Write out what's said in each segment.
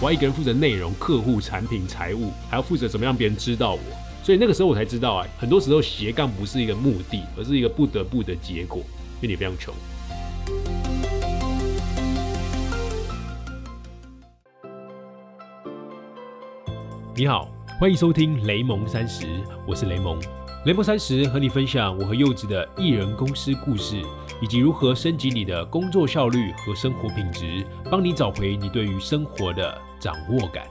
我要一个人负责内容、客户、产品、财务，还要负责怎么让别人知道我。所以那个时候我才知道啊，很多时候斜杠不是一个目的，而是一个不得不的结果，因为你非常穷。你好，欢迎收听雷蒙三十，我是雷蒙。雷蒙三十和你分享我和柚子的艺人公司故事，以及如何升级你的工作效率和生活品质，帮你找回你对于生活的掌握感。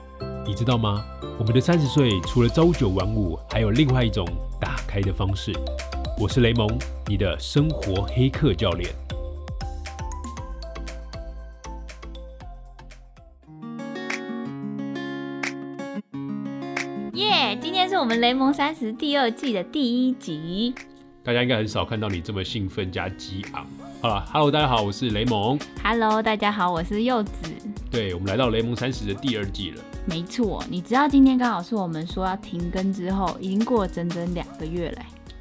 你知道吗？我们的三十岁除了朝九晚五，还有另外一种打开的方式。我是雷蒙，你的生活黑客教练。耶！今天是我们雷蒙三十第二季的第一集。大家应该很少看到你这么兴奋加激昂。好了，Hello，大家好，我是雷蒙。Hello，大家好，我是柚子。对，我们来到雷蒙三十的第二季了。没错，你知道今天刚好是我们说要停更之后，已经过了整整两个月嘞。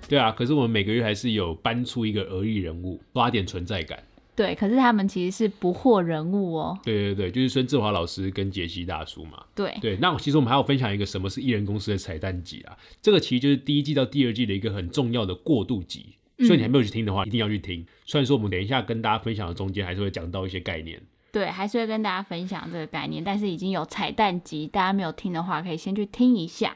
对啊，可是我们每个月还是有搬出一个俄裔人物，刷点存在感。对，可是他们其实是不惑人物哦。对对对，就是孙志华老师跟杰西大叔嘛。对，对，那其实我们还要分享一个什么是艺人公司的彩蛋集啊，这个其实就是第一季到第二季的一个很重要的过渡集，所以你还没有去听的话，一定要去听。虽然说我们等一下跟大家分享的中间还是会讲到一些概念。对，还是会跟大家分享这个概念，但是已经有彩蛋集，大家没有听的话，可以先去听一下。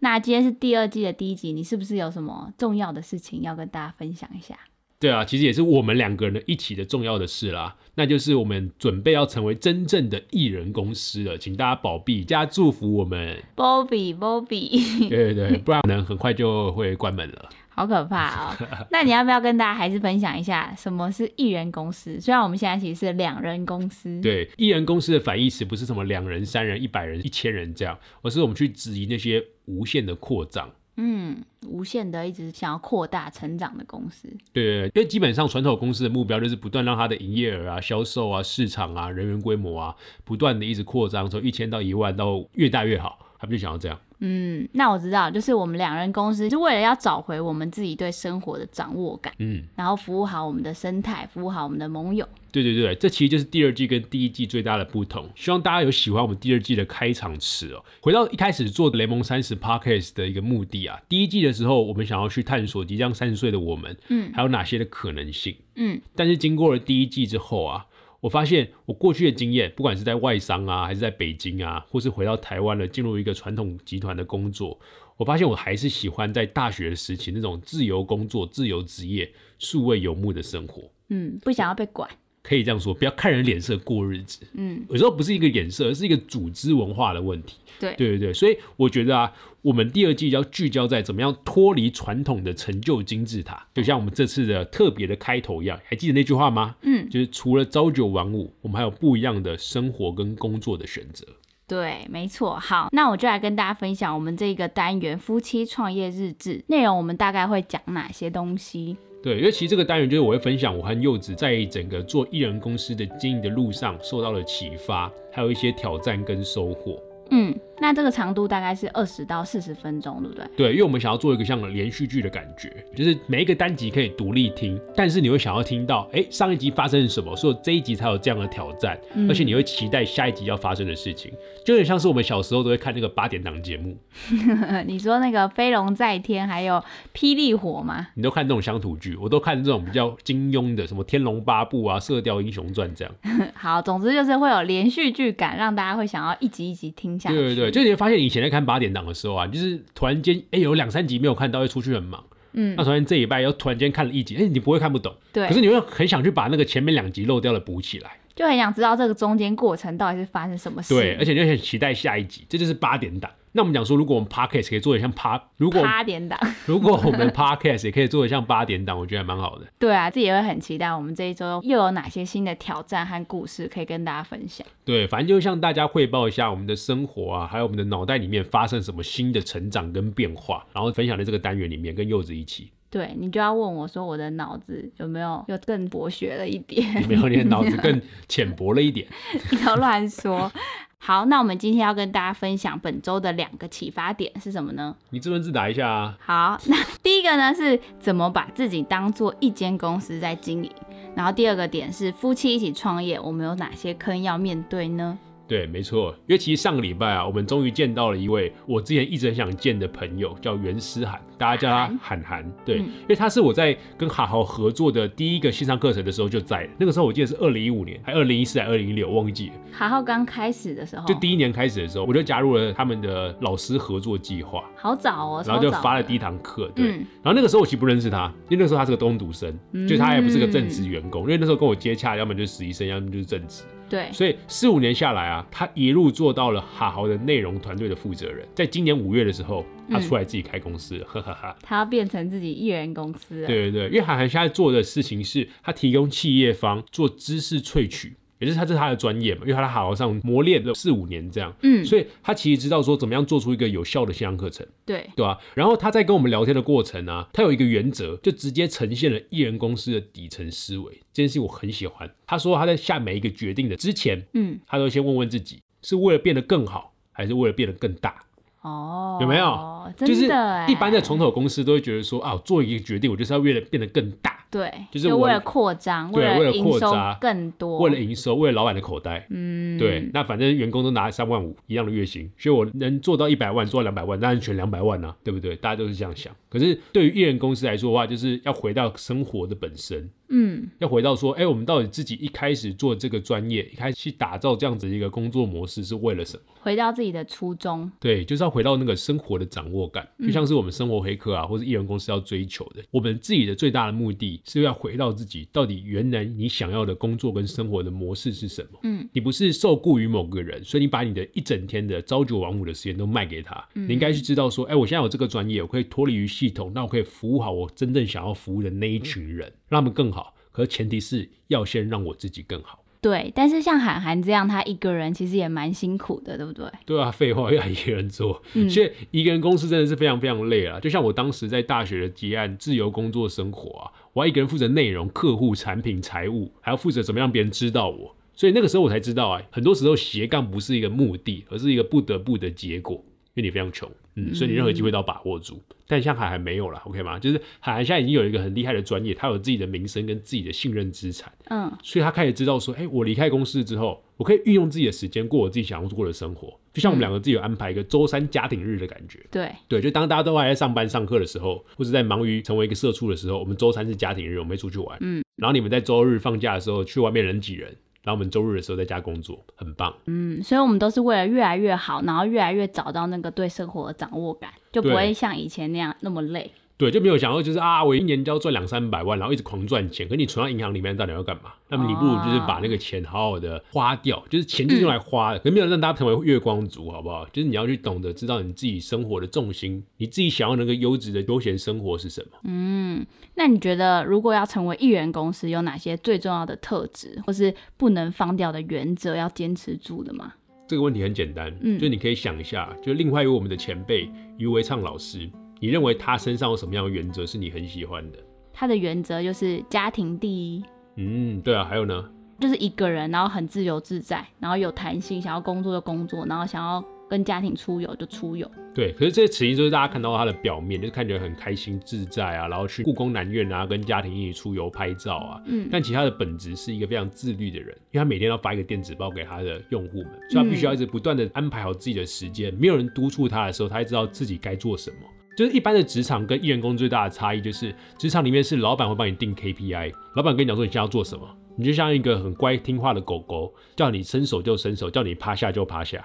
那今天是第二季的第一集，你是不是有什么重要的事情要跟大家分享一下？对啊，其实也是我们两个人的一起的重要的事啦，那就是我们准备要成为真正的艺人公司了，请大家保庇加祝福我们。Bobby，Bobby，对对对，不然可能很快就会关门了。好可怕哦！那你要不要跟大家还是分享一下什么是艺人公司？虽然我们现在其实是两人公司，对，艺人公司的反义词不是什么两人、三人、一百人、一千人这样，而是我们去质疑那些无限的扩张。嗯，无限的一直想要扩大成长的公司，对，因为基本上传统公司的目标就是不断让它的营业额啊、销售啊、市场啊、人员规模啊，不断的一直扩张，从一千到一万到越大越好，他们就想要这样。嗯，那我知道，就是我们两人公司是为了要找回我们自己对生活的掌握感，嗯，然后服务好我们的生态，服务好我们的盟友。对对对，这其实就是第二季跟第一季最大的不同。希望大家有喜欢我们第二季的开场词哦。回到一开始做雷蒙三十 Podcast 的一个目的啊，第一季的时候，我们想要去探索即将三十岁的我们，嗯，还有哪些的可能性。嗯，但是经过了第一季之后啊，我发现我过去的经验，不管是在外商啊，还是在北京啊，或是回到台湾了，进入一个传统集团的工作，我发现我还是喜欢在大学时期那种自由工作、自由职业、数位游牧的生活。嗯，不想要被管。可以这样说，不要看人脸色过日子。嗯，有时候不是一个脸色，而是一个组织文化的问题。对对对对，所以我觉得啊，我们第二季要聚焦在怎么样脱离传统的成就金字塔，就像我们这次的特别的开头一样，还记得那句话吗？嗯，就是除了朝九晚五，我们还有不一样的生活跟工作的选择。对，没错。好，那我就来跟大家分享我们这个单元夫妻创业日志内容，我们大概会讲哪些东西？对，因为其实这个单元就是我会分享我和柚子在整个做艺人公司的经营的路上受到了启发，还有一些挑战跟收获。嗯，那这个长度大概是二十到四十分钟，对不对？对，因为我们想要做一个像连续剧的感觉，就是每一个单集可以独立听，但是你会想要听到，哎，上一集发生了什么，所以这一集才有这样的挑战，嗯而且你会期待下一集要发生的事情，就有点像是我们小时候都会看那个八点档节目，你说那个飞龙在天，还有霹雳火吗？你都看这种乡土剧，我都看这种比较金庸的，什么《天龙八部》啊，《射雕英雄传》这样。好，总之就是会有连续剧感，让大家会想要一集一集听下去。对对对，就你会发现以前在看八点档的时候啊，就是突然间，哎，有两三集没有看到，会出去很忙。嗯那突然这一拜又突然间看了一集，哎，你不会看不懂，对可是你会很想去把那个前面两集漏掉的补起来。就很想知道这个中间过程到底是发生什么事。对，而且就很期待下一集，这就是八点档。那我们讲说，如果我们 podcast 可以做得像八，如果八点档，如果我们 podcast 也可以做得像八点档，我觉得还蛮好的。对啊，自己也会很期待我们这一周又有哪些新的挑战和故事可以跟大家分享。对，反正就向大家汇报一下我们的生活啊，还有我们的脑袋里面发生什么新的成长跟变化，然后分享在这个单元里面，跟柚子一起。对你就要问我说，我的脑子有没有又更博学了一点？有没有你的脑子更 浅薄了一点？不要乱说。好，那我们今天要跟大家分享本周的两个启发点是什么呢？你自问自答一下啊。好，那第一个呢是怎么把自己当做一间公司在经营，然后第二个点是夫妻一起创业，我们有哪些坑要面对呢？对，没错，因为其实上个礼拜啊，我们终于见到了一位我之前一直很想见的朋友，叫袁思涵，大家叫他涵涵。对，嗯因为他是我在跟好好合作的第一个线上课程的时候就在，那个时候我记得是二零一五年，还二零一四还二零一六，忘记了。好好刚开始的时候，就第一年开始的时候，我就加入了他们的老师合作计划，好早哦，然后就发了第一堂课。对，嗯然后那个时候我其实不认识他，因为那个时候他是个东读生，就他也不是个正职员工，因为那时候跟我接洽，要么就是实习生，要么就是正职。对，所以四五年下来啊，他一路做到了好好的内容团队的负责人。在今年五月的时候，他出来自己开公司了，哈哈哈。他要变成自己艺人公司了。对对对，因为韩寒现在做的事情是，他提供企业方做知识萃取，也就是他这是他的专业嘛，因为他在好好上磨练了四五年这样，嗯，所以他其实知道说怎么样做出一个有效的线上课程。对，对吧、然后他在跟我们聊天的过程啊，他有一个原则，就直接呈现了艺人公司的底层思维。这件事情我很喜欢。他说他在下每一个决定的之前，嗯，他都先问问自己，是为了变得更好，还是为了变得更大？哦，有没有？真就是一般的从头公司都会觉得说啊，做一个决定，我就是要为了变得更大，对，就是我为了扩张，对为了了营收扩张更多，为了营收，为了老板的口袋。嗯，对，那反正员工都拿三万五一样的月薪，所以我能做到一百万，做到两百万，当然选两百万啊，对不对？大家都是这样想。可是对于艺人公司来说的话，就是要回到生活的本身，嗯，要回到说，哎、我们到底自己一开始做这个专业，一开始去打造这样子一个工作模式是为了什么？回到自己的初衷，对，就是要回到那个生活的掌握感，就像是我们生活黑客啊，或者艺人公司要追求的。我们自己的最大的目的是要回到自己到底原来你想要的工作跟生活的模式是什么。嗯，你不是受雇于某个人，所以你把你的一整天的朝九晚五的时间都卖给他。你应该去知道说，哎、我现在有这个专业，我可以脱离于系统，那我可以服务好我真正想要服务的那一群人，让他们更好。可是前提是要先让我自己更好。对。但是像韩寒这样，他一个人其实也蛮辛苦的，对不对？对啊，废话，要一个人做，嗯所以一个人公司真的是非常非常累啊。就像我当时在大学的结案自由工作生活啊，我要一个人负责内容、客户、产品、财务，还要负责怎么样别人知道我。所以那个时候我才知道啊，很多时候斜杠不是一个目的，而是一个不得不的结果。因为你非常穷，嗯，所以你任何机会都要把握住。但像海涵没有了，OK 吗？就是海涵现在已经有一个很厉害的专业，他有自己的名声跟自己的信任资产。嗯，所以他开始知道说，哎、我离开公司之后，我可以运用自己的时间过我自己想要过的生活。就像我们两个自己有安排一个周三家庭日的感觉。对，对，就当大家都还在上班上课的时候，或者在忙于成为一个社畜的时候，我们周三是家庭日，我们会出去玩。嗯，然后你们在周日放假的时候去外面人挤人，然后我们周日的时候在家工作，很棒。嗯，所以我们都是为了越来越好，然后越来越找到那个对生活的掌握感，就不会像以前那样那么累。对，就没有想到就是啊，我一年就要赚两三百万，然后一直狂赚钱，可你存到银行里面到底要干嘛？那么你不如就是把那个钱好好的花掉，就是钱就是用来花的，可没有让大家成为月光族，好不好？就是你要去懂得知道你自己生活的重心，你自己想要那个优质的休闲生活是什么。嗯，那你觉得如果要成为艺人公司，有哪些最重要的特质，或是不能放掉的原则要坚持住的吗？这个问题很简单，嗯就你可以想一下，就另外一位我们的前辈余维畅老师，你认为他身上有什么样的原则是你很喜欢的？他的原则就是家庭第一，嗯，对啊，还有呢？就是一个人，然后很自由自在，然后有弹性，想要工作就工作，然后想要跟家庭出游就出游。对，可是这些词就是大家看到他的表面，就是看起来很开心自在啊，然后去故宫南院啊，跟家庭一起出游拍照啊。嗯但其实他的本质是一个非常自律的人，因为他每天要发一个电子报给他的用户们，所以他必须要一直不断的安排好自己的时间。没有人督促他的时候，他才知道自己该做什么。就是一般的职场跟艺人工最大的差异，就是职场里面是老板会帮你定 KPI，老板跟你讲说你现在要做什么，你就像一个很乖听话的狗狗，叫你伸手就伸手，叫你趴下就趴下，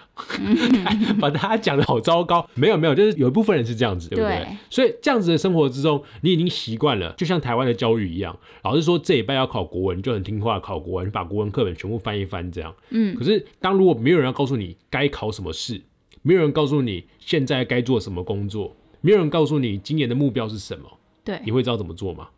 把大家讲的好糟糕。没有没有，就是有一部分人是这样子，对不对？对所以这样子的生活之中，你已经习惯了，就像台湾的教育一样，老师说这一拜要考国文，你就很听话考国文，把国文课本全部翻一翻这样。嗯可是当如果没有人要告诉你该考什么试，没有人告诉你现在该做什么工作，没有人告诉你今年的目标是什么，对你，会知道怎么做吗？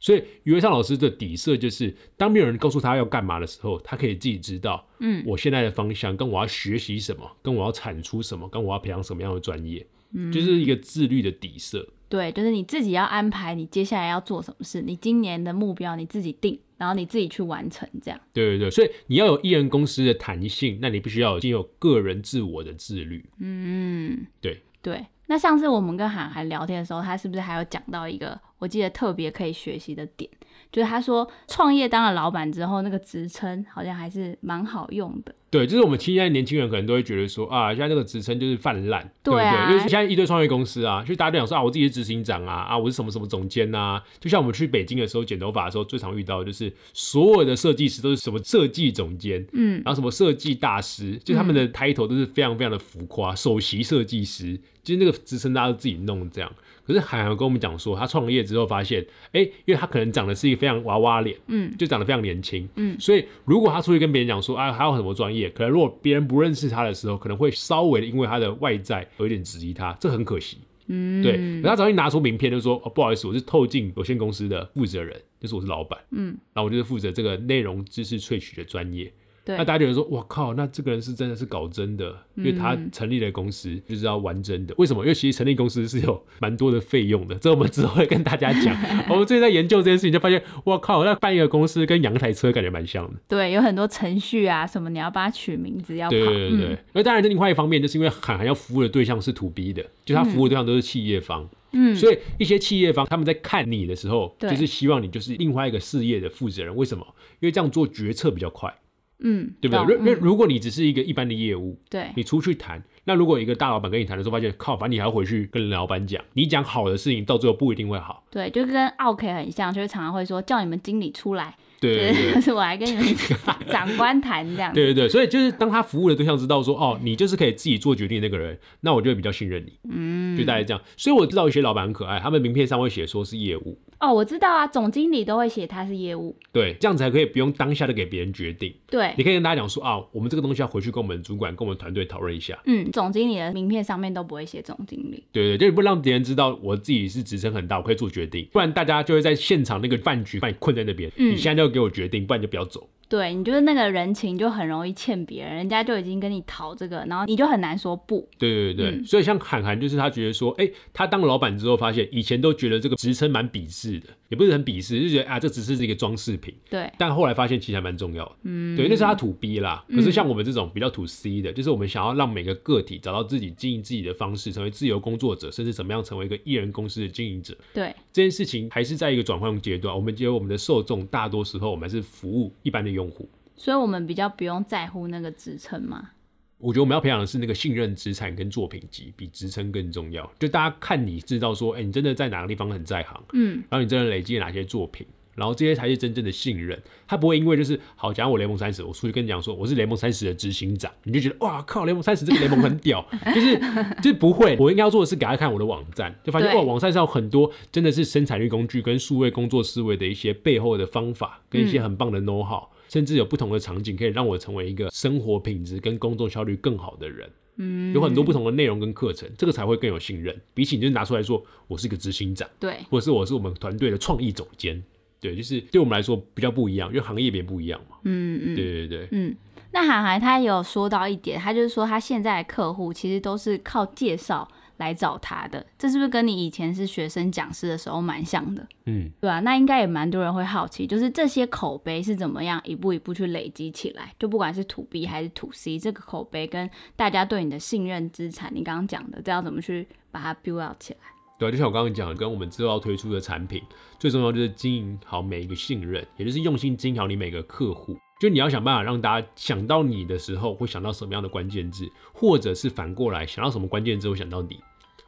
所以余文尚老师的底色就是，当没有人告诉他要干嘛的时候，他可以自己知道，嗯我现在的方向，跟我要学习什么，跟我要产出什么，跟我要培养什么样的专业，嗯就是一个自律的底色。对，就是你自己要安排你接下来要做什么事，你今年的目标你自己定，然后你自己去完成，这样。对对对，所以你要有艺人公司的弹性，那你必须要有经有个人自我的自律。嗯，对对。那上次我们跟韩寒聊天的时候，他是不是还有讲到一个我记得特别可以学习的点，就是他说创业当了老板之后，那个职称好像还是蛮好用的。对，就是我们现在年轻人可能都会觉得说啊，现在那个职称就是泛滥，对不对啊对？因为现在一堆创业公司啊，就大家都想说啊，我自己是执行长啊，啊，我是什么什么总监呐、就像我们去北京的时候剪头发的时候，最常遇到的就是所有的设计师都是什么设计总监，嗯然后什么设计大师，就他们的 title 都是非常非常的浮夸，首席设计师，就是那个职称大家都自己弄这样。可是海涵跟我们讲说，他创业之后发现，哎、因为他可能长得是一个非常娃娃脸，嗯就长得非常年轻，嗯所以如果他出去跟别人讲说啊，还有什么专业，可能如果别人不认识他的时候，可能会稍微的因为他的外在有一点质疑他，这很可惜。嗯，对，可他只要一拿出名片，就说哦，不好意思，我是透镜有限公司的负责人，就是我是老板，嗯，然后我就是负责这个内容知识萃取的专业。对那，大家觉得说，我靠，那这个人是真的是搞真的，因为他嗯成立了公司就是要玩真的。为什么？因为其实成立公司是有蛮多的费用的，这我们之后会跟大家讲。我们最近在研究这件事情，就发现，我靠，那办一个公司跟养一台车感觉蛮像的。对，有很多程序啊，什么你要帮他取名字要跑，对对对对，而当然，另外一方面，就是因为涵涵要服务的对象是 to B 的，就他服务的对象都是企业方，嗯，所以一些企业方他们在看你的时候，就是希望你就是另外一个事业的负责人。为什么？因为这样做决策比较快，嗯，对不对？懂如嗯。如果你只是一个一般的业务，对，你出去谈，那如果一个大老板跟你谈的时候，发现靠，反正你还要回去跟老板讲，你讲好的事情，到最后不一定会好。对，就跟奥 K 很像，就是常常会说叫你们经理出来，对对对。就是我来跟你们 长官谈这样子。对对对，所以就是当他服务的对象知道说，哦，你就是可以自己做决定的那个人，那我就会比较信任你，嗯，就大概这样。所以我知道有些老板很可爱，他们名片上会写说是业务，哦，我知道啊，总经理都会写他是业务，对，这样子才可以不用当下的给别人决定，对你，可以跟大家讲说啊，我们这个东西要回去跟我们主管、跟我们团队讨论一下。嗯，总经理的名片上面都不会写总经理。对对，就是不让别人知道我自己是职称很大，我可以做决定，不然大家就会在现场那个饭局把你困在那边。嗯你现在就要给我决定，不然你就不要走。对你就是那个人情就很容易欠别人，人家就已经跟你讨这个，然后你就很难说不。对对对，嗯所以像韩寒，就是他觉得说，哎、他当老板之后，发现以前都觉得这个职称蛮鄙视的，也不是很鄙视，就觉得啊，这只是一个装饰品。对，但后来发现其实还蛮重要的，嗯，对，那是他土 B 啦。可是像我们这种比较土 C 的，就是我们想要让每个个体找到自己经营自己的方式，成为自由工作者，甚至怎么样成为一个艺人公司的经营者。对，这件事情还是在一个转换阶段。我们觉得我们的受众大多时候我们还是服务一般的用户。所以我们比较不用在乎那个职称嘛。我觉得我们要培养的是那个信任资产跟作品集，比职称更重要。就大家看你知道说，哎、你真的在哪个地方很在行，嗯，然后你真的累积了哪些作品，然后这些才是真正的信任。他不会因为就是好，假如我雷蒙三十，我出去跟你讲说我是雷蒙三十的执行长，你就觉得哇靠，雷蒙三十这个雷蒙很屌，就是就是不会。我应该要做的是给他看我的网站，就发现哇，网站上有很多真的是生产力工具跟数位工作思维的一些背后的方法，跟一些很棒的 know how。甚至有不同的场景可以让我成为一个生活品质跟工作效率更好的人。嗯，有很多不同的内容跟课程，这个才会更有信任。比起你就拿出来说我是一个执行长，对，或者是我是我们团队的创意总监，对，就是对我们来说比较不一样，因为行业别不一样嘛。嗯嗯。对对对，嗯，那韩寒他也有说到一点，他就是说他现在的客户其实都是靠介绍来找他的，这是不是跟你以前是学生讲师的时候蛮像的？嗯，对啊，那应该也蛮多人会好奇，就是这些口碑是怎么样一步一步去累积起来？就不管是 to B 还是 to C，这个口碑跟大家对你的信任资产，你刚刚讲的，这要怎么去把它 build out 起来？对啊，就像我刚刚讲的，跟我们之后要推出的产品，最重要就是经营好每一个信任，也就是用心经营好你每个客户。就你要想办法让大家想到你的时候，会想到什么样的关键字，或者是反过来想到什么关键字会想到你。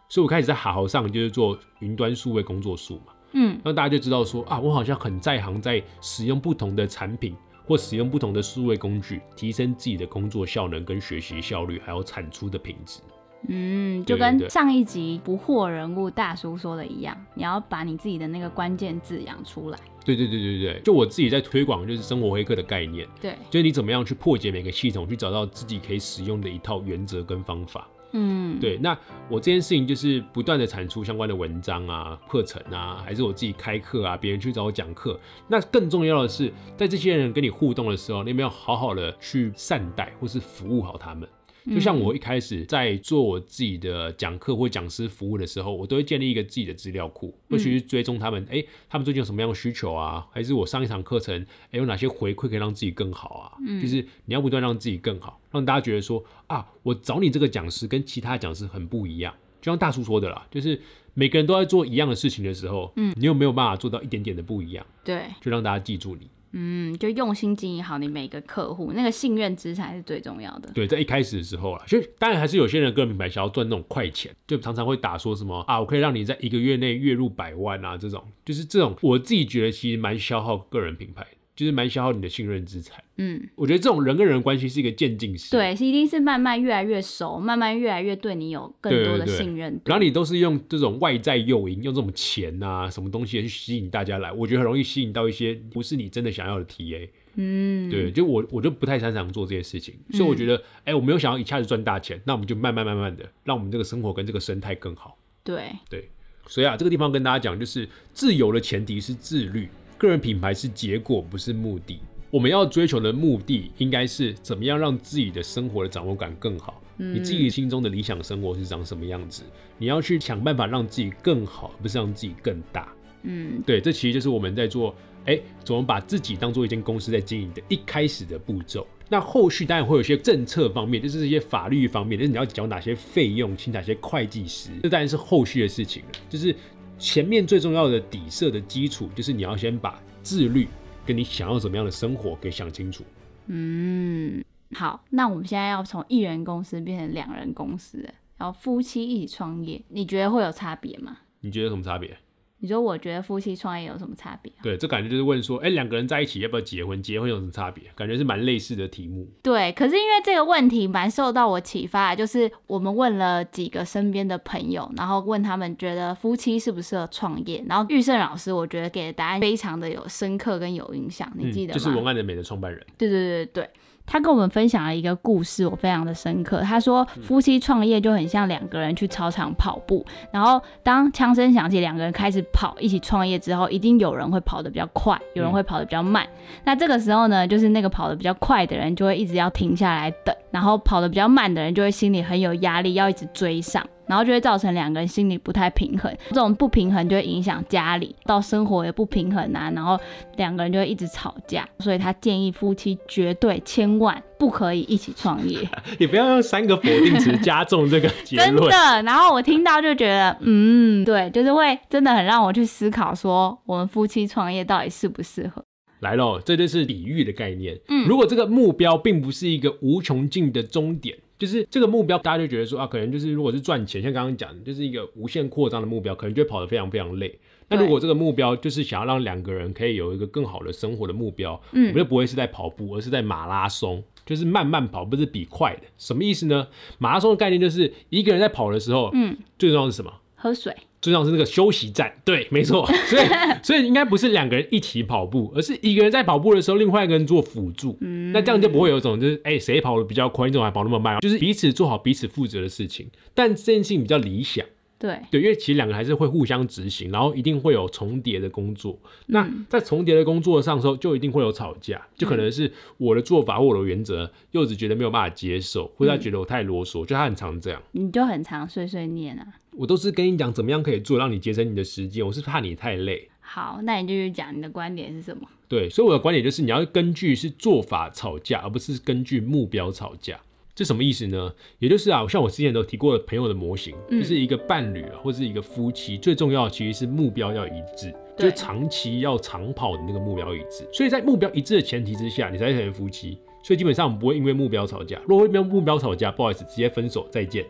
所以我开始在好好上就是做云端数位工作数嘛，嗯让大家就知道说啊，我好像很在行，在使用不同的产品或使用不同的数位工具，提升自己的工作效能跟学习效率，还有产出的品质。嗯，就跟上一集不惑人物大叔说的一样，你要把你自己的那个关键字养出来。对对对对对，就我自己在推广就是生活黑客的概念，对，就是你怎么样去破解每个系统，去找到自己可以使用的一套原则跟方法。嗯，对，那我这件事情就是不断的产出相关的文章啊、课程啊，还是我自己开课啊，别人去找我讲课。那更重要的是，在这些人跟你互动的时候，你有没有好好的去善待或是服务好他们？就像我一开始在做我自己的讲课或讲师服务的时候，我都会建立一个自己的资料库，会去追踪他们，哎、他们最近有什么样的需求啊？还是我上一场课程，哎、有哪些回馈可以让自己更好啊？就是你要不断让自己更好，让大家觉得说啊，我找你这个讲师跟其他讲师很不一样。就像大叔说的啦，就是每个人都在做一样的事情的时候，嗯，你有没有办法做到一点点的不一样，对，就让大家记住你。嗯，就用心经营好你每个客户，那个信任值才是最重要的。对，在一开始的时候啊，就当然还是有些人个人品牌想要赚那种快钱，就常常会打说什么啊，我可以让你在一个月内月入百万啊，这种就是这种，我自己觉得其实蛮消耗个人品牌的。就是蛮消耗你的信任资产。嗯，我觉得这种人跟人的关系是一个渐进式，对，是一定是慢慢越来越熟，慢慢越来越对你有更多的信任。然后你都是用这种外在诱因，用这种钱啊什么东西去吸引大家来，我觉得很容易吸引到一些不是你真的想要的 TA。嗯，对，就我我就不太擅长做这些事情，所以我觉得，哎，我没有想要一下子赚大钱，那我们就慢慢慢慢的，让我们这个生活跟这个生态更好。对对，所以啊，这个地方跟大家讲，就是自由的前提是自律，个人品牌是结果，不是目的。我们要追求的目的应该是怎么样让自己的生活的掌握感更好？你自己心中的理想生活是长什么样子？你要去想办法让自己更好，不是让自己更大。嗯，对，这其实就是我们在做，哎，怎么把自己当做一间公司在经营的一开始的步骤。那后续当然会有一些政策方面，就是这些法律方面，就是你要缴哪些费用，请哪些会计师，这当然是后续的事情了。就是前面最重要的底色的基础，就是你要先把自律。跟你想要怎么样的生活给想清楚。嗯，好，那我们现在要从一人公司变成两人公司，然后夫妻一起创业，你觉得会有差别吗？你觉得什么差别？你说我觉得夫妻创业有什么差别？对，这感觉就是问说，哎，两个人在一起要不要结婚？结婚有什么差别？感觉是蛮类似的题目。对，可是因为这个问题蛮受到我启发，就是我们问了几个身边的朋友，然后问他们觉得夫妻适不适合创业，然后玉胜老师我觉得给的答案非常的有深刻跟有影响，你记得吗？就是文案的美的创办人。对对对对。他跟我们分享了一个故事，我非常的深刻。他说，夫妻创业就很像两个人去操场跑步，然后当枪声响起，两个人开始跑，一起创业之后，一定有人会跑得比较快，有人会跑得比较慢。那这个时候呢，就是那个跑得比较快的人就会一直要停下来等，然后跑得比较慢的人就会心里很有压力，要一直追上。然后就会造成两个人心里不太平衡，这种不平衡就会影响家里，到生活也不平衡啊。然后两个人就会一直吵架，所以他建议夫妻绝对千万不可以一起创业。你不要用三个否定词加重这个结论。真的，然后我听到就觉得，嗯，对，就是会真的很让我去思考，说我们夫妻创业到底适不适合。来喽，这就是比喻的概念。嗯，如果这个目标并不是一个无穷尽的终点。就是这个目标，大家就觉得说啊，可能就是如果是赚钱，像刚刚讲的，就是一个无限扩张的目标，可能就会跑得非常非常累。那如果这个目标就是想要让两个人可以有一个更好的生活的目标，嗯，我们就不会是在跑步，而是在马拉松，就是慢慢跑，不是比快的。什么意思呢？马拉松的概念就是一个人在跑的时候，嗯，最重要是什么？喝水。最重要是那个休息站，对，没错，所以 所以应该不是两个人一起跑步，而是一个人在跑步的时候，另外一个人做辅助，嗯，那这样就不会有一种就是哎谁跑的比较快，你怎么还跑那么慢？就是彼此做好彼此负责的事情，但这件事情比较理想，对对，因为其实两个还是会互相执行，然后一定会有重叠的工作。那在重叠的工作上时候，就一定会有吵架，就可能是我的做法或我的原则，柚子觉得没有办法接受，或者他觉得我太啰嗦，就他很常这样，你就很常碎碎念啊。我都是跟你讲怎么样可以做，让你节省你的时间。我是怕你太累。好，那你就去讲你的观点是什么？对，所以我的观点就是你要根据是做法吵架，而不是根据目标吵架。这什么意思呢？也就是啊，像我之前都提过的朋友的模型，就是一个伴侣啊，或是一个夫妻，最重要的其实是目标要一致，就长期要长跑的那个目标一致。所以在目标一致的前提之下，你才成为夫妻。所以基本上我们不会因为目标吵架。如果因为目标吵架，不好意思，直接分手，再见。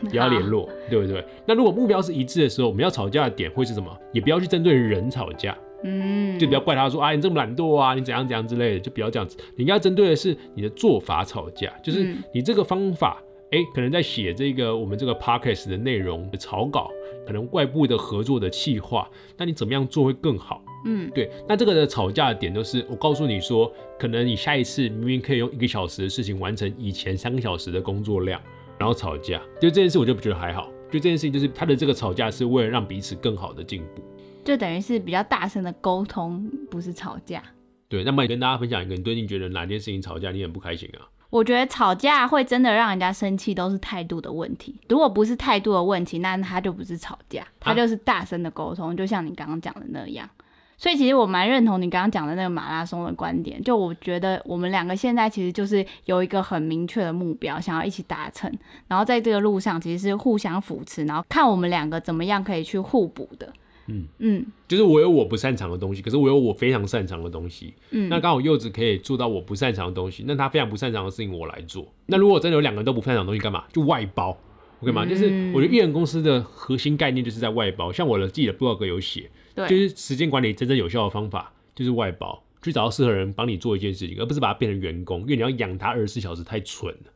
不要联络，对不对？那如果目标是一致的时候，我们要吵架的点会是什么？也不要去针对人吵架，嗯，就不要怪他说啊，你这么懒惰啊，你怎样怎样之类的，就不要这样子。你应该针对的是你的做法吵架，就是你这个方法，哎，可能在写这个我们这个 podcast 的内容的草稿，可能外部的合作的企划，那你怎么样做会更好？嗯，对。那这个的吵架的点就是，我告诉你说，可能你下一次明明可以用一个小时的事情完成以前三个小时的工作量。然后吵架，就这件事我就不觉得还好。就这件事情，就是他的这个吵架是为了让彼此更好的进步，就等于是比较大声的沟通，不是吵架。对，那么也跟大家分享一个，你最近觉得哪件事情吵架你很不开心啊？我觉得吵架会真的让人家生气，都是态度的问题。如果不是态度的问题，那他就不是吵架，他就是大声的沟通，就像你刚刚讲的那样。所以其实我蛮认同你刚刚讲的那个马拉松的观点，就我觉得我们两个现在其实就是有一个很明确的目标，想要一起达成，然后在这个路上其实是互相扶持，然后看我们两个怎么样可以去互补的。嗯嗯就是我有我不擅长的东西，可是我有我非常擅长的东西。嗯，那刚好柚子可以做到我不擅长的东西，那他非常不擅长的事情我来做。那如果真的有两个人都不擅长的东西，干嘛？就外包。OK 吗？就是嗯我觉得艺人公司的核心概念就是在外包。像我的自己的 blog 有写，对，就是时间管理真正有效的方法就是外包，去找到适合人帮你做一件事情，而不是把它变成员工，因为你要养他二十四小时太蠢了。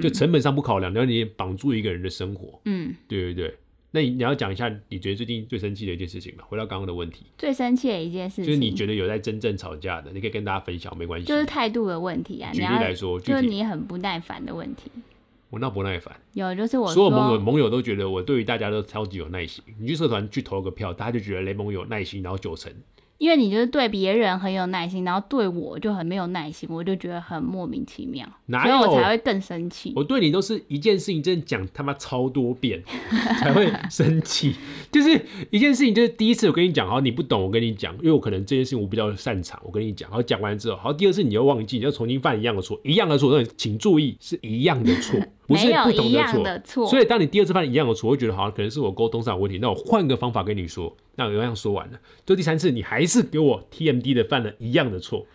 就成本上不考量，然后你绑住一个人的生活。嗯，对对对。那你你要讲一下你觉得最近最生气的一件事情吧。回到刚刚的问题，最生气的一件事情就是你觉得有在真正吵架的，你可以跟大家分享，没关系。就是态度的问题啊，举例来说，就是你很不耐烦的问题。我那不耐烦，有就是我所有盟友，盟友都觉得我对于大家都超级有耐心。你去社团去投个票，大家就觉得雷蒙有耐心，然后九成。因为你就是对别人很有耐心，然后对我就很没有耐心，我就觉得很莫名其妙，哪所以我有才会更生气。我对你都是一件事情，真的讲他妈超多遍 才会生气。就是一件事情，就是第一次我跟你讲，好，你不懂，我跟你讲，因为我可能这件事情我比较擅长，我跟你讲，好讲完之后，好，第二次你又忘记，你要重新犯一样的错，一样的错，那请注意是一样的错，不是不同一样错。的错，所以当你第二次犯一样的错，我会觉得好像可能是我沟通上有问题，那我换个方法跟你说，那我一样说完了，就第三次你还是给我 TMD 的犯了一样的错，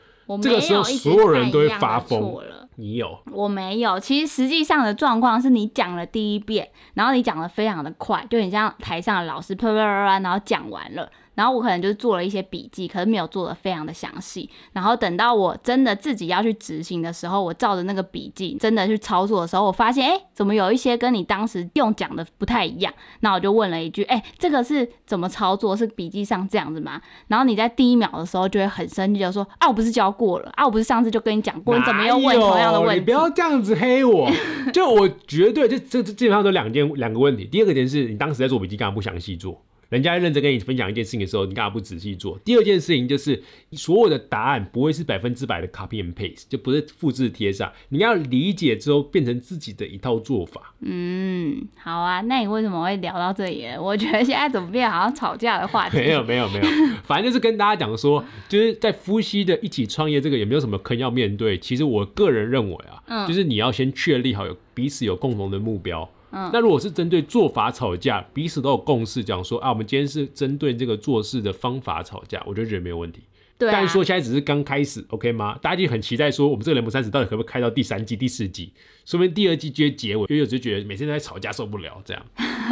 这个时候所有人都会发疯。了。你有？我没有，其实实际上的状况是你讲了第一遍，然后你讲的非常的快，就很像台上的老师啪啪啪啪，然后讲完了，然后我可能就是做了一些笔记，可是没有做的非常的详细，然后等到我真的自己要去执行的时候，我照着那个笔记真的去操作的时候，我发现哎，诶怎么有一些跟你当时用讲的不太一样？那我就问了一句，哎，这个是怎么操作？是笔记上这样子吗？然后你在第一秒的时候就会很生气，就说啊，我不是教过了啊，我不是上次就跟你讲过，你怎么又问同样的问题？你不要这样子黑我。就我绝对这这这基本上都两件两个问题。第二个点是你当时在做笔记，干嘛不详细做？人家认真跟你分享一件事情的时候，你干嘛不仔细做？第二件事情就是所有的答案不会是百分之百的 copy and paste，就不是复制贴上，你要理解之后变成自己的一套做法。嗯，好啊，那你为什么会聊到这里？我觉得现在怎么变好像吵架的话题？没有没有没有，反正就是跟大家讲说，就是在夫妻的一起创业这个也没有什么坑要面对。其实我个人认为啊，嗯就是你要先确立好有彼此有共同的目标。嗯那如果是针对做法吵架，彼此都有共识，讲说啊，我们今天是针对这个做事的方法吵架，我就觉得没有问题。对啊但是，说现在只是刚开始，OK 吗？大家就很期待说，我们这个雷姆三十到底可不可以开到第三季、第四季？说明第二季就会结尾，因为我就觉得每天都在吵架，受不了这样。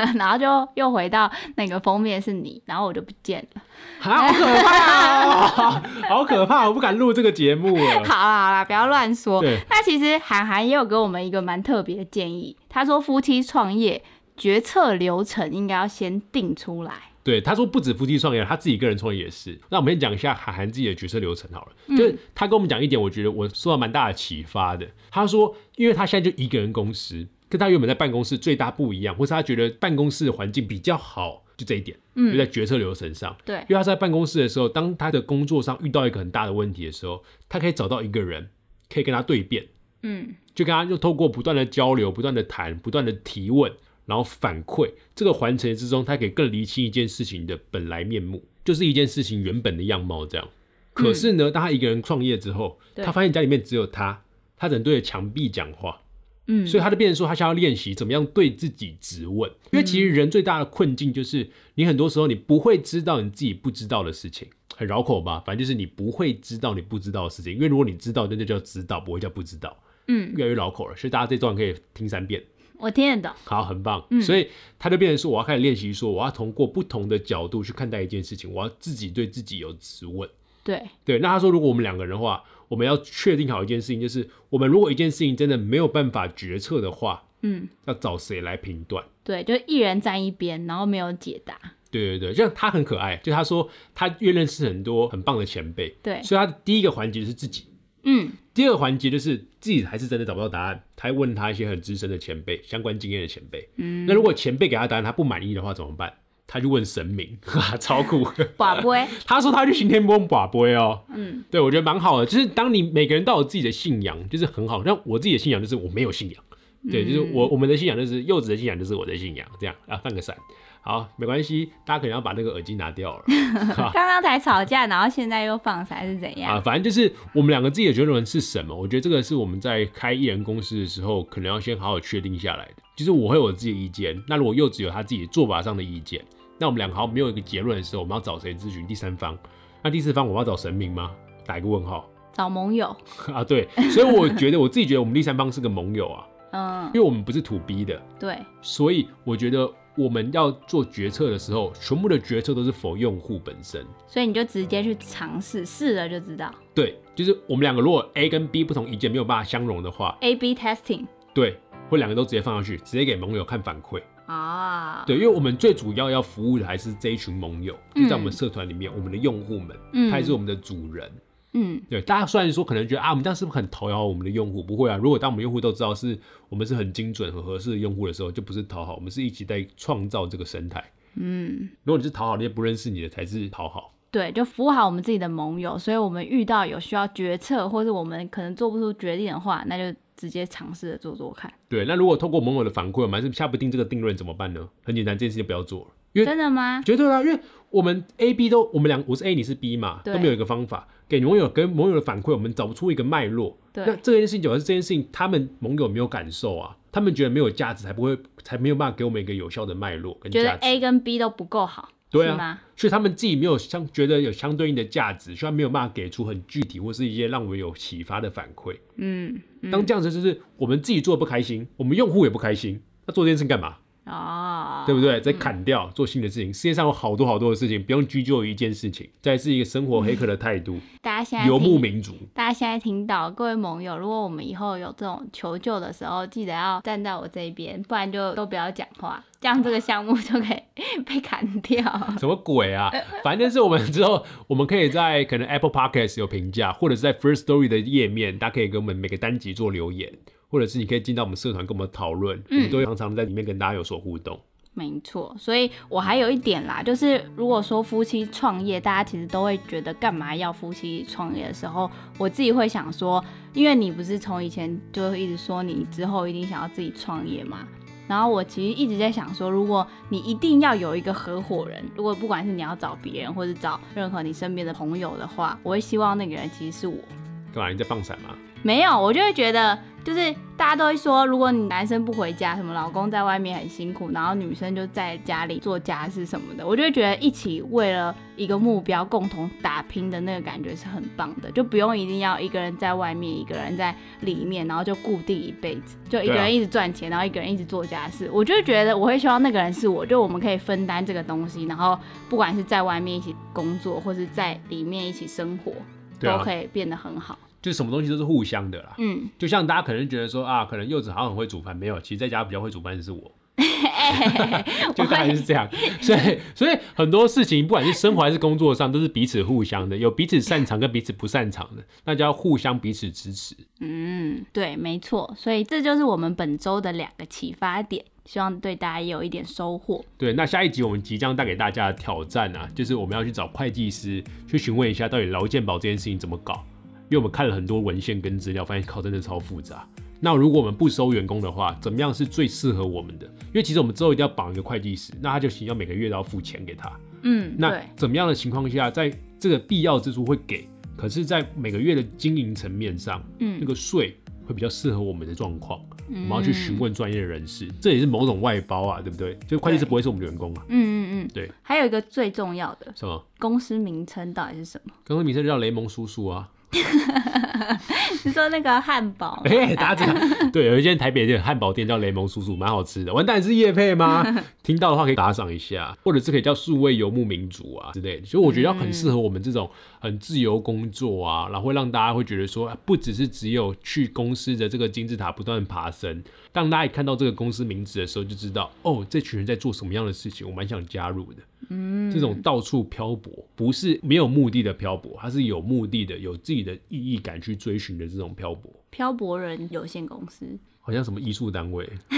然后就又回到那个封面是你，然后我就不见了。好可怕哦！好可怕，我不敢录这个节目了。好啦好啦，不要乱说。对，那其实韩寒也有给我们一个蛮特别的建议，他说夫妻创业决策流程应该要先定出来。对，他说不止夫妻创业，他自己个人创业也是。那我们先讲一下韩寒自己的决策流程好了。就是他跟我们讲一点，我觉得我受到蛮大的启发的。他说，因为他现在就一个人公司，跟他原本在办公室最大不一样，或是他觉得办公室的环境比较好，就这一点，嗯。就在决策流程上。对。因为他在办公室的时候，当他的工作上遇到一个很大的问题的时候，他可以找到一个人，可以跟他对辩，嗯，就跟他就透过不断的交流、不断的谈、不断的提问，然后反馈这个环节之中，他可以更厘清一件事情的本来面目，就是一件事情原本的样貌这样。可是呢，当他一个人创业之后，他发现家里面只有他，他只能对着墙壁讲话，嗯，所以他就变成说，他想要练习怎么样对自己质问。因为其实人最大的困境就是，你很多时候你不会知道你自己不知道的事情，很绕口吧？反正就是你不会知道你不知道的事情，因为如果你知道，那就叫知道，不会叫不知道。嗯，越来越绕口了，所以大家这段可以听三遍。我听得懂。好，很棒。嗯所以他就变成说，我要开始练习说，我要通过不同的角度去看待一件事情，我要自己对自己有质问。对，对，那他说，如果我们两个人的话，我们要确定好一件事情，就是我们如果一件事情真的没有办法决策的话，嗯，要找谁来评断？对，就一人站一边，然后没有解答。对对对，像他很可爱，就他说他越认识很多很棒的前辈，对，所以他的第一个环节是自己，嗯，第二个环节就是自己还是真的找不到答案，他会问他一些很资深的前辈、相关经验的前辈。嗯那如果前辈给他答案他不满意的话怎么办？他就问神明，哈，超酷。寡不会，他说他去行天宫寡杯哦，嗯，对我觉得蛮好的。就是当你每个人都有自己的信仰，就是很好。像我自己的信仰就是我没有信仰，对，就是我我们的信仰就是柚子的信仰就是我的信仰，这样啊，放个闪。好，没关系，大家可能要把那个耳机拿掉了。刚刚才吵架，然后现在又放才是怎样？啊，反正就是我们两个自己的觉得是什么？我觉得这个是我们在开艺人公司的时候，可能要先好好确定下来的。就是我会有我自己的意见，那如果柚子有他自己做法上的意见，那我们两个好没有一个结论的时候，我们要找谁咨询第三方？那第四方我们要找神明吗？打一个问号。找盟友 啊，对，所以我觉得我自己觉得我们第三方是个盟友啊，嗯，因为我们不是土逼的，对，所以我觉得。我们要做决策的时候，全部的决策都是否用户本身，所以你就直接去尝试，试了就知道。对，就是我们两个如果 A 跟 B 不同意见没有办法相容的话，A B testing。对，或两个都直接放上去，直接给盟友看反馈啊。对，因为我们最主要要服务的还是这一群盟友，就在我们社团里面，我们的用户们，他也是我们的主人。嗯，对，大家虽然说可能觉得啊，我们这样是不是很讨好我们的用户？不会啊，如果当我们用户都知道是我们是很精准、很合适的用户的时候，就不是讨好，我们是一起在创造这个生态。嗯，如果你是讨好那些不认识你的，才是讨好。对，就服务好我们自己的盟友，所以我们遇到有需要决策，或是我们可能做不出决定的话，那就直接尝试着做做看。对，那如果透过盟友的反馈，我们还是下不定这个定论怎么办呢？很简单，这件事情不要做了。真的吗？绝对啊，因为我们 A、B 都，我们两我是 A，你是 B 嘛，都没有一个方法给盟友跟盟友的反馈，我们找不出一个脉络。对，那这件事情主要是这件事情，他们盟友没有感受啊，他们觉得没有价值，才不会才没有办法给我们一个有效的脉络跟价值。觉得 A 跟 B 都不够好，对啊，所以他们自己没有相觉得有相对应的价值，所以没有办法给出很具体或是一些让我们有启发的反馈。嗯，当这样子就是我们自己做的不开心，我们用户也不开心，那做这件事干嘛？啊，对不对？再砍掉做新的事情，世界上有好多好多的事情，不用拘就于一件事情。再是一个生活黑客的态度。大家现在游牧民族，大家现在听到各位盟友，如果我们以后有这种求救的时候，记得要站在我这一边，不然就都不要讲话，这样这个项目就可以被砍掉。什么鬼啊？反正是我们之后，我们可以在可能 Apple Podcast 有评价，或者是在 First Story 的页面，大家可以给我们每个单集做留言。或者是你可以进到我们社团跟我们讨论，我们都会常常在里面跟大家有所互动。没错，所以我还有一点啦，就是如果说夫妻创业，大家其实都会觉得干嘛要夫妻创业的时候，我自己会想说，因为你不是从以前就一直说你之后一定想要自己创业嘛，然后我其实一直在想说，如果你一定要有一个合伙人，如果不管是你要找别人或者找任何你身边的朋友的话，我会希望那个人其实是我。干嘛？你在放闪吗？没有，我就会觉得，就是大家都会说，如果你男生不回家，什么老公在外面很辛苦，然后女生就在家里做家事什么的，我就会觉得一起为了一个目标共同打拼的那个感觉是很棒的，就不用一定要一个人在外面，一个人在里面，然后就固定一辈子，就一个人一直赚钱，然后一个人一直做家事。我就觉得我会希望那个人是我，就我们可以分担这个东西，然后不管是在外面一起工作，或是在里面一起生活，都可以变得很好。就什么东西都是互相的啦，嗯，就像大家可能觉得说啊，可能柚子好像很会煮饭，没有，其实在家比较会煮饭的是我，就大概是这样，所以所以很多事情不管是生活还是工作上，都是彼此互相的，有彼此擅长跟彼此不擅长的，那就要互相彼此支持。嗯，对，没错，所以这就是我们本周的两个启发点，希望对大家有一点收获。对，那下一集我们即将带给大家的挑战啊，就是我们要去找会计师去询问一下，到底劳健保这件事情怎么搞。因为我们看了很多文献跟资料，发现靠真的超复杂。那如果我们不收员工的话，怎么样是最适合我们的？因为其实我们之后一定要绑一个会计师，那他就需要每个月都要付钱给他。嗯，那怎么样的情况下，在这个必要之处会给，可是，在每个月的经营层面上，嗯，那个税会比较适合我们的状况。我们要去询问专业的人士，这也是某种外包啊，对不对？就会计师不会是我们的员工啊。嗯嗯嗯，对。还有一个最重要的，什么？公司名称到底是什么？公司名称叫雷蒙叔叔啊。你说那个汉堡？哎，大家知道，对，有一间台北的汉堡店叫雷蒙叔叔，蛮好吃的。完蛋是叶配吗？听到的话可以打赏一下，或者是可以叫数位游牧民族啊之类的。所以我觉得要很适合我们这种很自由工作啊，然后会让大家会觉得说，不只是只有去公司的这个金字塔不断爬升。当大家一看到这个公司名字的时候，就知道哦，这群人在做什么样的事情，我蛮想加入的。嗯，这种到处漂泊，不是没有目的的漂泊，它是有目的的，有自己的意义感去追寻的这种漂泊。漂泊人有限公司。好像什么艺术单位，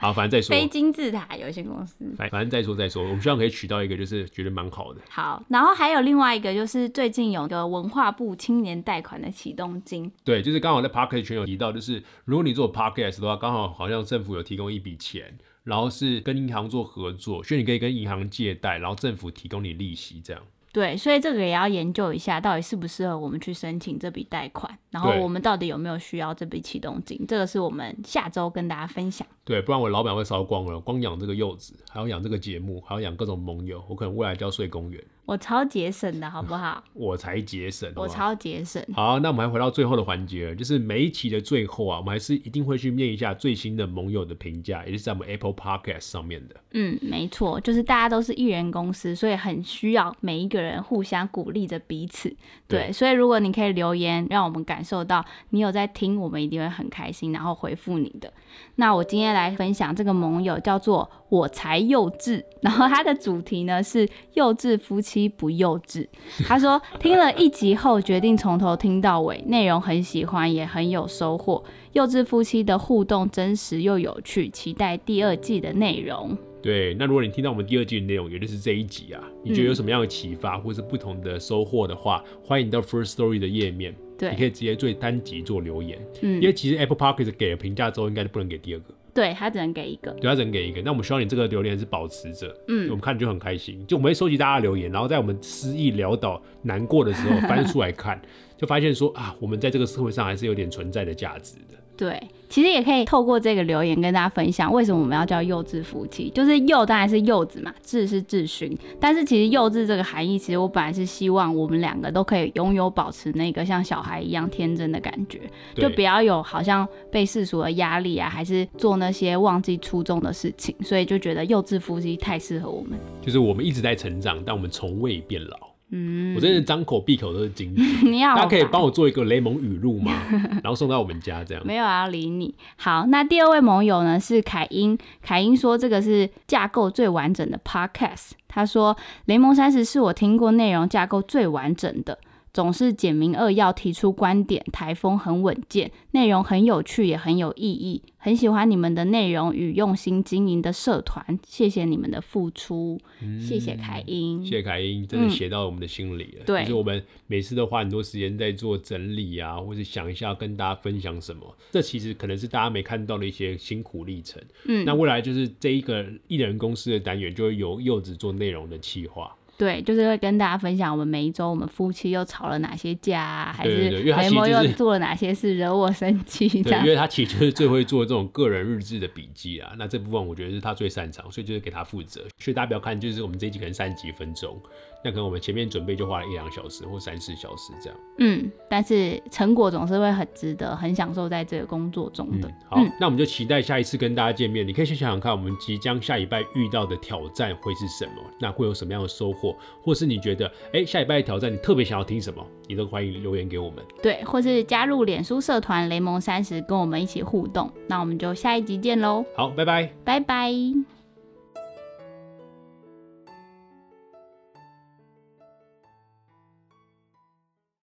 好，反正再说。非金字塔有限公司，反反正再说再说。我们希望可以取到一个，就是觉得蛮好的。好，然后还有另外一个，就是最近有个文化部青年贷款的启动金。对，就是刚好在 Podcast 圈有提到，就是如果你做 Podcast 的话，刚好好像政府有提供一笔钱。然后是跟银行做合作，所以你可以跟银行借贷，然后政府提供你利息这样。对，所以这个也要研究一下，到底适不适合我们去申请这笔贷款，然后我们到底有没有需要这笔启动金，这个是我们下周跟大家分享。对，不然我老板会烧光了，光养这个柚子，还要养这个节目，还要养各种盟友，我可能未来就要睡公园，我超节省的好不好？我才节省。我超节省。好，那我们还回到最后的环节了，就是每一期的最后啊，我们还是一定会去念一下最新的盟友的评价，也就是在我们 Apple Podcast 上面的。嗯，没错，就是大家都是艺人公司，所以很需要每一个人互相鼓励着彼此。对，对所以如果你可以留言，让我们感受到你有在听，我们一定会很开心，然后回复你的。那我今天来分享这个盟友叫做“我才幼稚”，然后他的主题呢是“幼稚夫妻不幼稚”。他说听了一集后，决定从头听到尾，内容很喜欢，也很有收获。幼稚夫妻的互动真实又有趣，期待第二季的内容。对，那如果你听到我们第二季的内容，也就是这一集啊，你觉得有什么样的启发或是不同的收获的话，欢迎到 First Story 的页面，对你可，以直接对单集做留言，嗯因，为其实 Apple Podcast 给了评价之后，应该不能给第二个，对他只能给一个，对，他只能给一个。那我们希望你这个留言是保持着，嗯我嗯，们看就很开心。就我们会收集大家的留言，然后在我们失意潦倒、难过的时候翻出来看，就发现说啊，我们在这个社会上还是有点存在的价值的。对，其实也可以透过这个留言跟大家分享，为什么我们要叫幼稚夫妻？就是幼当然是幼子嘛，稚是质询，但是其实幼稚这个含义，其实我本来是希望我们两个都可以拥有保持那个像小孩一样天真的感觉，就不要有好像被世俗的压力啊，还是做那些忘记初衷的事情，所以就觉得幼稚夫妻太适合我们。就是我们一直在成长，但我们从未变老。嗯，我真的张口闭口都是金句。你要大家可以帮我做一个雷蒙语录吗？然后送到我们家这样。没有要理你。好，那第二位盟友呢是凯英。凯英说这个是架构最完整的 podcast。他说雷蒙三十是我听过内容架构最完整的。总是简明扼要提出观点，台风很稳健，内容很有趣，也很有意义。很喜欢你们的内容与用心经营的社团，谢谢你们的付出，谢谢凯英。谢谢凯英，真的写到我们的心里了。对就是我们每次都花很多时间在做整理啊，或者想一下跟大家分享什么。这其实可能是大家没看到的一些辛苦历程。嗯那未来就是这一个艺人公司的单元，就会由柚子做内容的企划。对，就是会跟大家分享我们每一周我们夫妻又吵了哪些架、啊，还是雷蒙又做了哪些事惹我生气，这对，样因为他其实就是最会做这种个人日志的笔记啊。那这部分我觉得是他最擅长，所以就是给他负责。所以大家不要看，就是我们这一集可能三十几分钟，那可能我们前面准备就花了一两小时或三四小时这样。嗯，但是成果总是会很值得，很享受在这个工作中的。嗯，好，那我们就期待下一次跟大家见面。你可以先想想看，我们即将下礼拜遇到的挑战会是什么？那会有什么样的收获？或是你觉得，哎、下礼拜的挑战你特别想要听什么？你都欢迎留言给我们。对，或是加入脸书社团雷蒙三十，跟我们一起互动。那我们就下一集见喽，好，拜拜。拜拜。